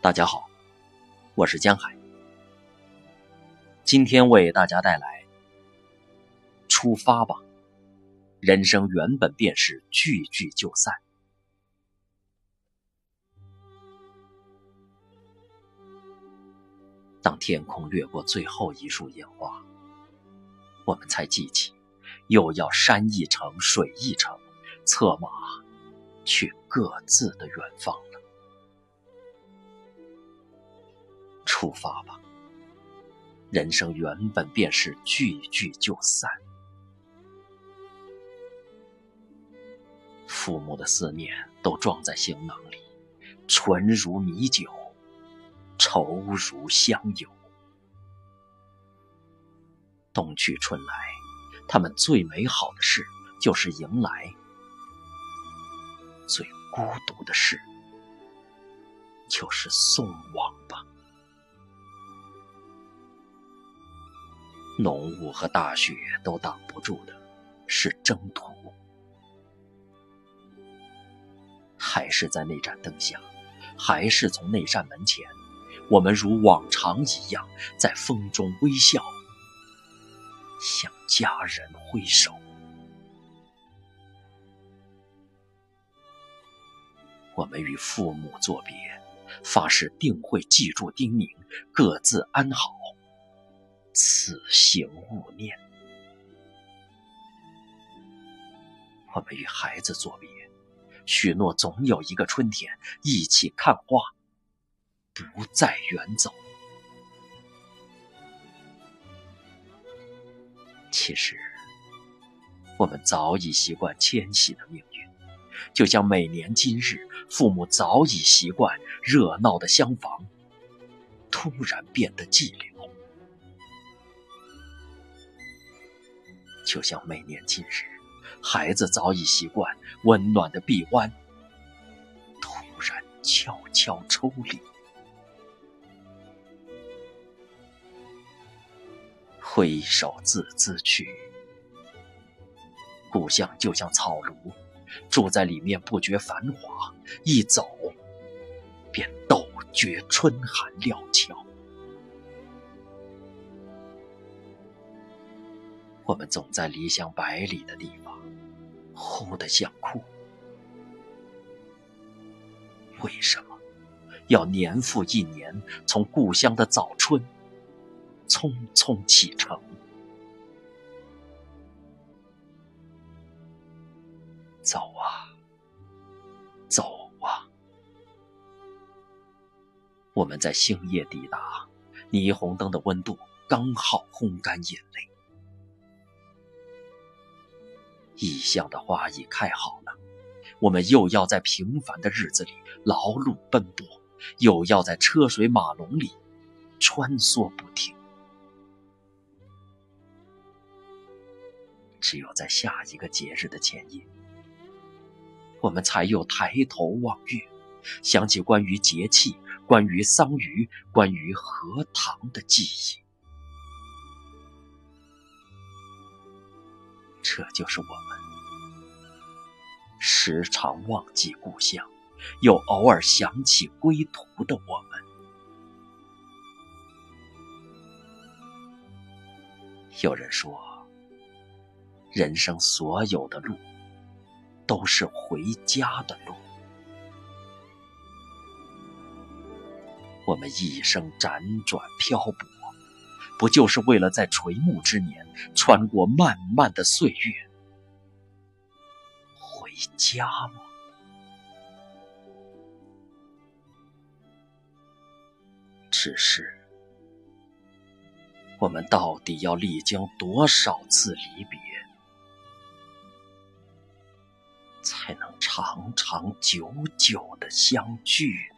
大家好，我是江海。今天为大家带来《出发吧》，人生原本便是聚聚就散。当天空掠过最后一束烟花，我们才记起，又要山一程，水一程，策马去各自的远方出发吧，人生原本便是聚聚就散。父母的思念都装在行囊里，纯如米酒，稠如香油。冬去春来，他们最美好的事就是迎来；最孤独的事就是送往浓雾和大雪都挡不住的，是征途。还是在那盏灯下，还是从那扇门前，我们如往常一样，在风中微笑，向家人挥手。我们与父母作别，发誓定会记住叮咛，各自安好。此行勿念。我们与孩子作别，许诺总有一个春天一起看花，不再远走。其实，我们早已习惯迁徙的命运，就像每年今日，父母早已习惯热闹的厢房，突然变得寂寥。就像每年今日，孩子早已习惯温暖的臂弯，突然悄悄抽离。挥手自兹去，故乡就像草庐，住在里面不觉繁华，一走便陡觉春寒料峭。我们总在离乡百里的地方，哭得想哭。为什么要年复一年从故乡的早春匆匆启程？走啊，走啊！我们在星夜抵达，霓虹灯的温度刚好烘干眼泪。异乡的花已开好了，我们又要在平凡的日子里劳碌奔波，又要在车水马龙里穿梭不停。只有在下一个节日的前夜，我们才又抬头望月，想起关于节气、关于桑榆、关于荷塘的记忆。这就是我们时常忘记故乡，又偶尔想起归途的我们。有人说，人生所有的路都是回家的路。我们一生辗转漂泊。不就是为了在垂暮之年，穿过漫漫的岁月，家吗？只是，我们到底要历经多少次离别，才能长长久久的相聚？